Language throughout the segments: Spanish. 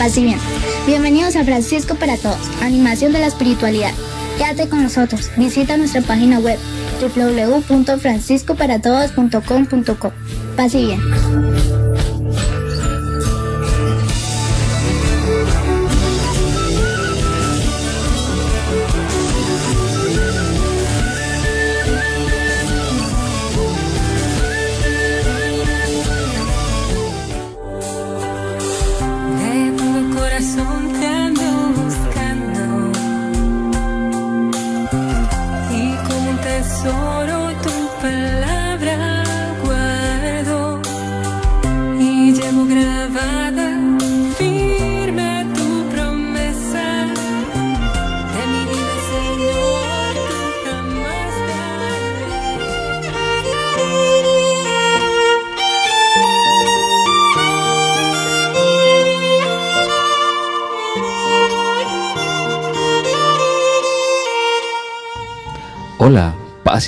Paz y bien. Bienvenidos a Francisco para Todos, animación de la espiritualidad. Quédate con nosotros. Visita nuestra página web www.franciscoparatodos.com.co. Paz y bien.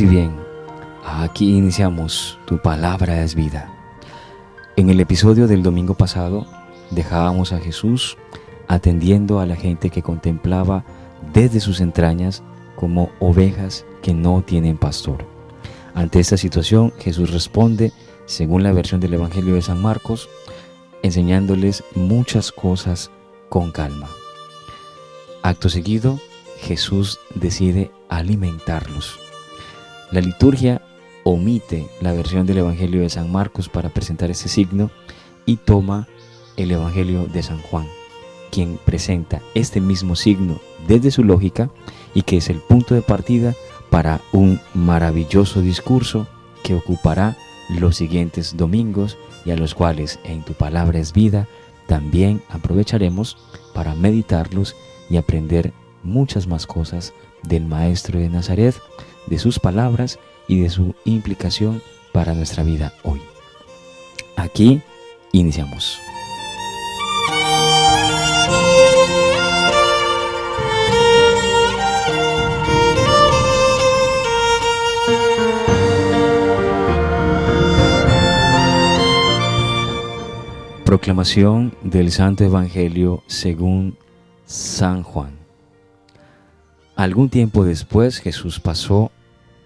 Y bien. Aquí iniciamos Tu palabra es vida. En el episodio del domingo pasado dejábamos a Jesús atendiendo a la gente que contemplaba desde sus entrañas como ovejas que no tienen pastor. Ante esta situación, Jesús responde, según la versión del Evangelio de San Marcos, enseñándoles muchas cosas con calma. Acto seguido, Jesús decide alimentarlos. La liturgia omite la versión del Evangelio de San Marcos para presentar ese signo y toma el Evangelio de San Juan, quien presenta este mismo signo desde su lógica y que es el punto de partida para un maravilloso discurso que ocupará los siguientes domingos y a los cuales en tu palabra es vida también aprovecharemos para meditarlos y aprender muchas más cosas del Maestro de Nazaret, de sus palabras y de su implicación para nuestra vida hoy. Aquí iniciamos. Proclamación del Santo Evangelio según San Juan. Algún tiempo después Jesús pasó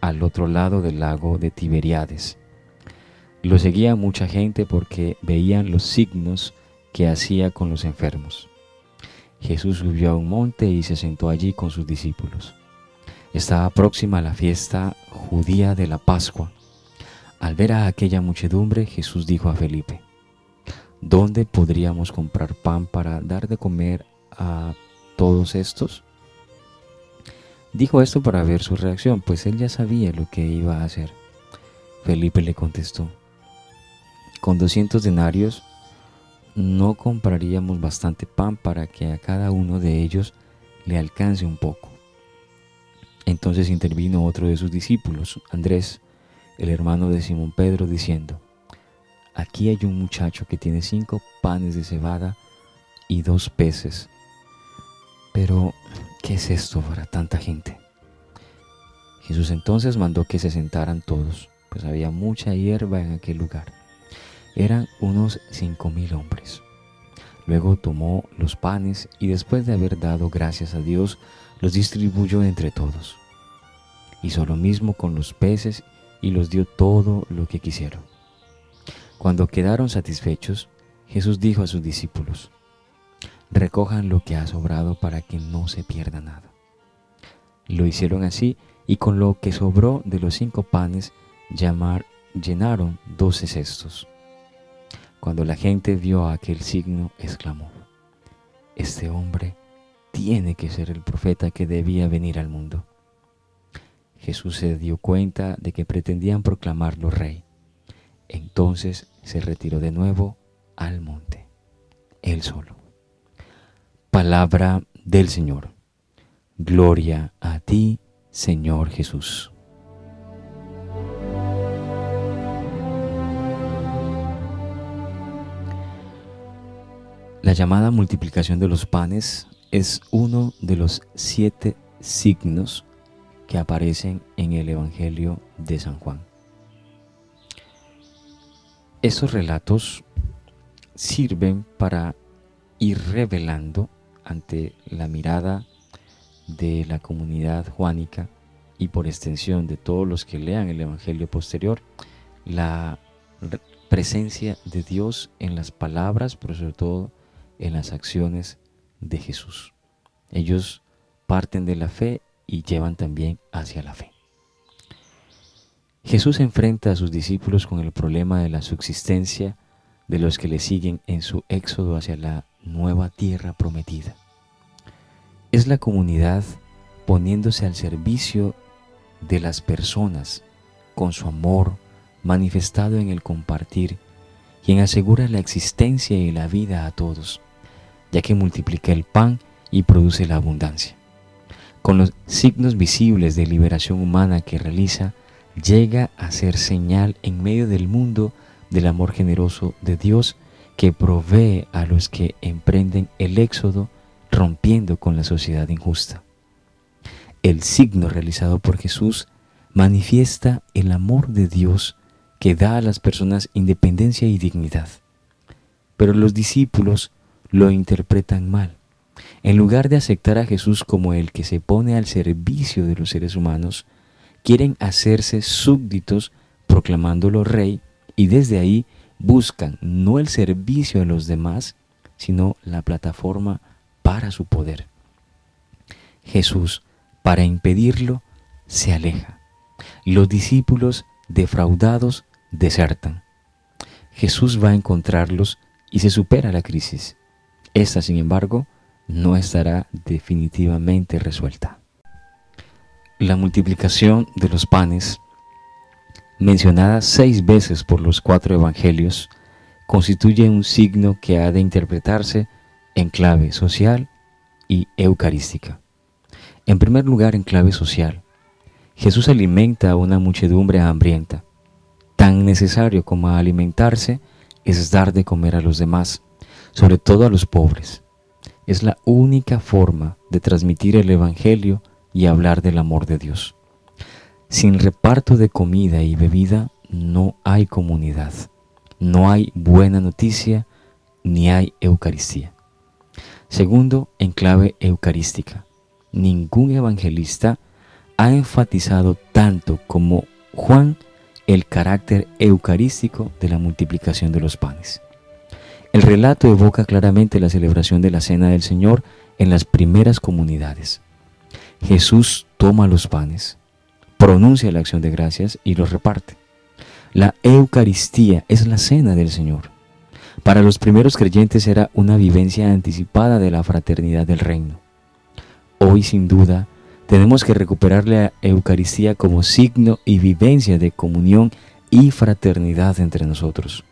al otro lado del lago de Tiberiades. Lo seguía mucha gente porque veían los signos que hacía con los enfermos. Jesús subió a un monte y se sentó allí con sus discípulos. Estaba próxima la fiesta judía de la Pascua. Al ver a aquella muchedumbre, Jesús dijo a Felipe, ¿Dónde podríamos comprar pan para dar de comer a todos estos? Dijo esto para ver su reacción, pues él ya sabía lo que iba a hacer. Felipe le contestó, con 200 denarios no compraríamos bastante pan para que a cada uno de ellos le alcance un poco. Entonces intervino otro de sus discípulos, Andrés, el hermano de Simón Pedro, diciendo, Aquí hay un muchacho que tiene cinco panes de cebada y dos peces. Pero ¿qué es esto para tanta gente? Jesús entonces mandó que se sentaran todos, pues había mucha hierba en aquel lugar. Eran unos cinco mil hombres. Luego tomó los panes y después de haber dado gracias a Dios, los distribuyó entre todos. Hizo lo mismo con los peces y los dio todo lo que quisieron. Cuando quedaron satisfechos, Jesús dijo a sus discípulos, recojan lo que ha sobrado para que no se pierda nada. Lo hicieron así y con lo que sobró de los cinco panes llenaron doce cestos. Cuando la gente vio aquel signo, exclamó, este hombre tiene que ser el profeta que debía venir al mundo. Jesús se dio cuenta de que pretendían proclamarlo rey. Entonces se retiró de nuevo al monte, él solo. Palabra del Señor. Gloria a ti, Señor Jesús. La llamada multiplicación de los panes es uno de los siete signos que aparecen en el Evangelio de San Juan. Estos relatos sirven para y revelando ante la mirada de la comunidad juánica y por extensión de todos los que lean el Evangelio posterior, la presencia de Dios en las palabras, pero sobre todo en las acciones de Jesús. Ellos parten de la fe y llevan también hacia la fe. Jesús enfrenta a sus discípulos con el problema de la subsistencia de los que le siguen en su éxodo hacia la nueva tierra prometida. Es la comunidad poniéndose al servicio de las personas con su amor manifestado en el compartir, quien asegura la existencia y la vida a todos, ya que multiplica el pan y produce la abundancia. Con los signos visibles de liberación humana que realiza, llega a ser señal en medio del mundo del amor generoso de Dios que provee a los que emprenden el éxodo rompiendo con la sociedad injusta. El signo realizado por Jesús manifiesta el amor de Dios que da a las personas independencia y dignidad. Pero los discípulos lo interpretan mal. En lugar de aceptar a Jesús como el que se pone al servicio de los seres humanos, quieren hacerse súbditos proclamándolo rey y desde ahí buscan no el servicio a los demás, sino la plataforma para su poder. Jesús, para impedirlo, se aleja. Los discípulos, defraudados, desertan. Jesús va a encontrarlos y se supera la crisis. Esta, sin embargo, no estará definitivamente resuelta. La multiplicación de los panes, mencionada seis veces por los cuatro evangelios, constituye un signo que ha de interpretarse en clave social y eucarística. En primer lugar, en clave social, Jesús alimenta a una muchedumbre hambrienta. Tan necesario como alimentarse es dar de comer a los demás, sobre todo a los pobres. Es la única forma de transmitir el Evangelio y hablar del amor de Dios. Sin reparto de comida y bebida no hay comunidad, no hay buena noticia, ni hay Eucaristía. Segundo, en clave eucarística. Ningún evangelista ha enfatizado tanto como Juan el carácter eucarístico de la multiplicación de los panes. El relato evoca claramente la celebración de la Cena del Señor en las primeras comunidades. Jesús toma los panes, pronuncia la acción de gracias y los reparte. La Eucaristía es la cena del Señor. Para los primeros creyentes era una vivencia anticipada de la fraternidad del reino. Hoy sin duda tenemos que recuperar la Eucaristía como signo y vivencia de comunión y fraternidad entre nosotros.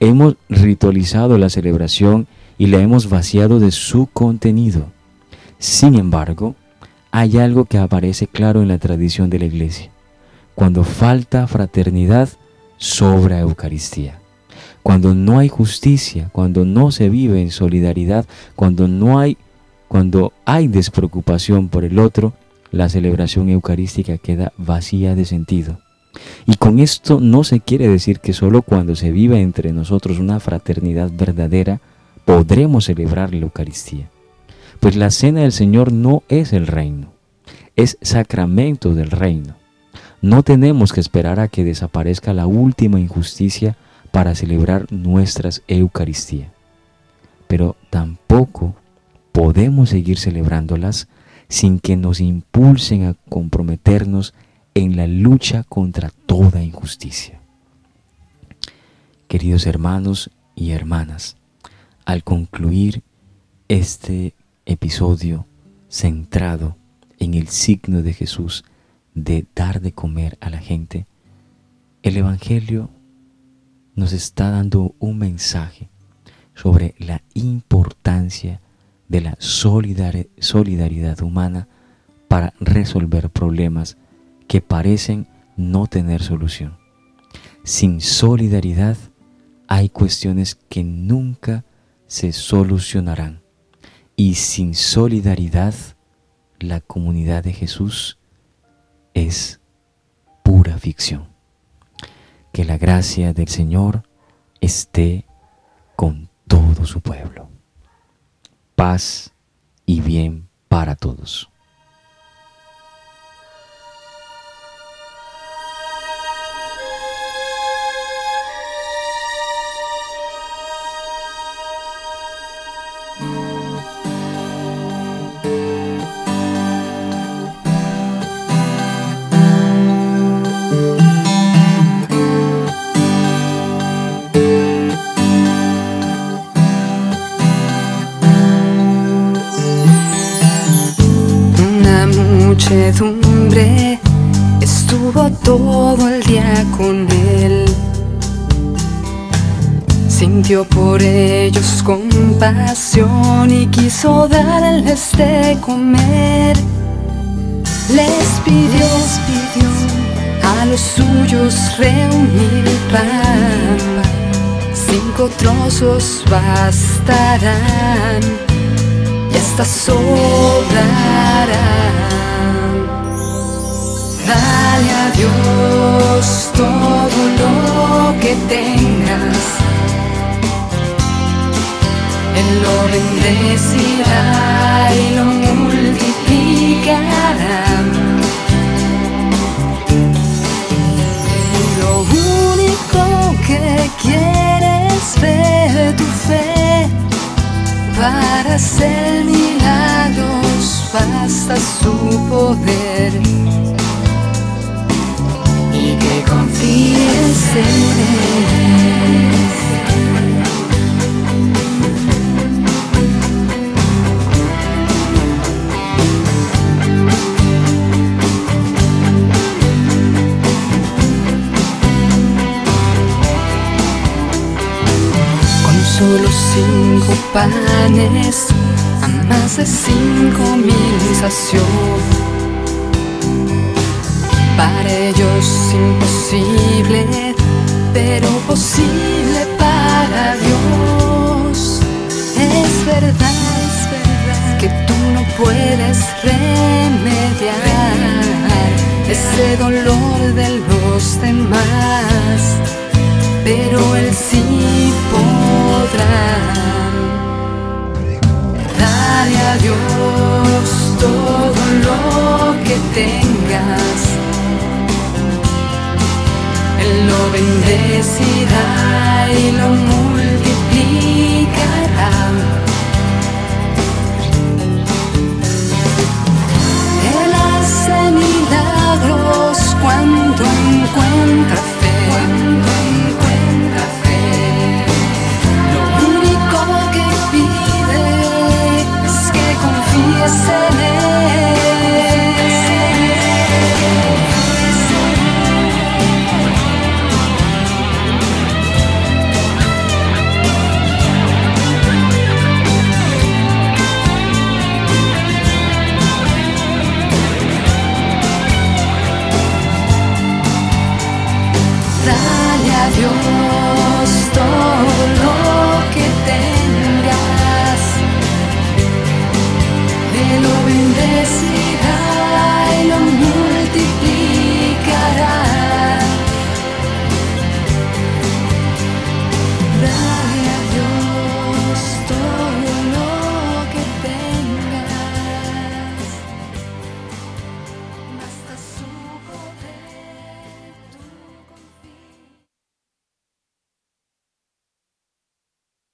Hemos ritualizado la celebración y la hemos vaciado de su contenido. Sin embargo, hay algo que aparece claro en la tradición de la iglesia. Cuando falta fraternidad, sobra Eucaristía. Cuando no hay justicia, cuando no se vive en solidaridad, cuando no hay cuando hay despreocupación por el otro, la celebración eucarística queda vacía de sentido. Y con esto no se quiere decir que solo cuando se vive entre nosotros una fraternidad verdadera podremos celebrar la Eucaristía. Pues la cena del Señor no es el reino, es sacramento del reino. No tenemos que esperar a que desaparezca la última injusticia para celebrar nuestras Eucaristía. Pero tampoco podemos seguir celebrándolas sin que nos impulsen a comprometernos en la lucha contra toda injusticia. Queridos hermanos y hermanas, al concluir este episodio centrado en el signo de Jesús de dar de comer a la gente, el Evangelio nos está dando un mensaje sobre la importancia de la solidaridad humana para resolver problemas que parecen no tener solución. Sin solidaridad hay cuestiones que nunca se solucionarán. Y sin solidaridad, la comunidad de Jesús es pura ficción. Que la gracia del Señor esté con todo su pueblo. paz y bien para todos. Estuvo todo el día con él. Sintió por ellos compasión y quiso darles de comer. Les pidió, pidió a los suyos reunir pan. Cinco trozos bastarán y hasta sobrarán. Dale a Dios todo lo que tengas. Él lo bendecirá y lo multiplicará. Cinco panes, a más de cinco mil sació para ellos imposible, pero posible para Dios. Es verdad, es verdad que tú no puedes remediar ese dolor de los demás, pero Él sí Dale a Dios todo lo que tengas. Lo bendecirá y lo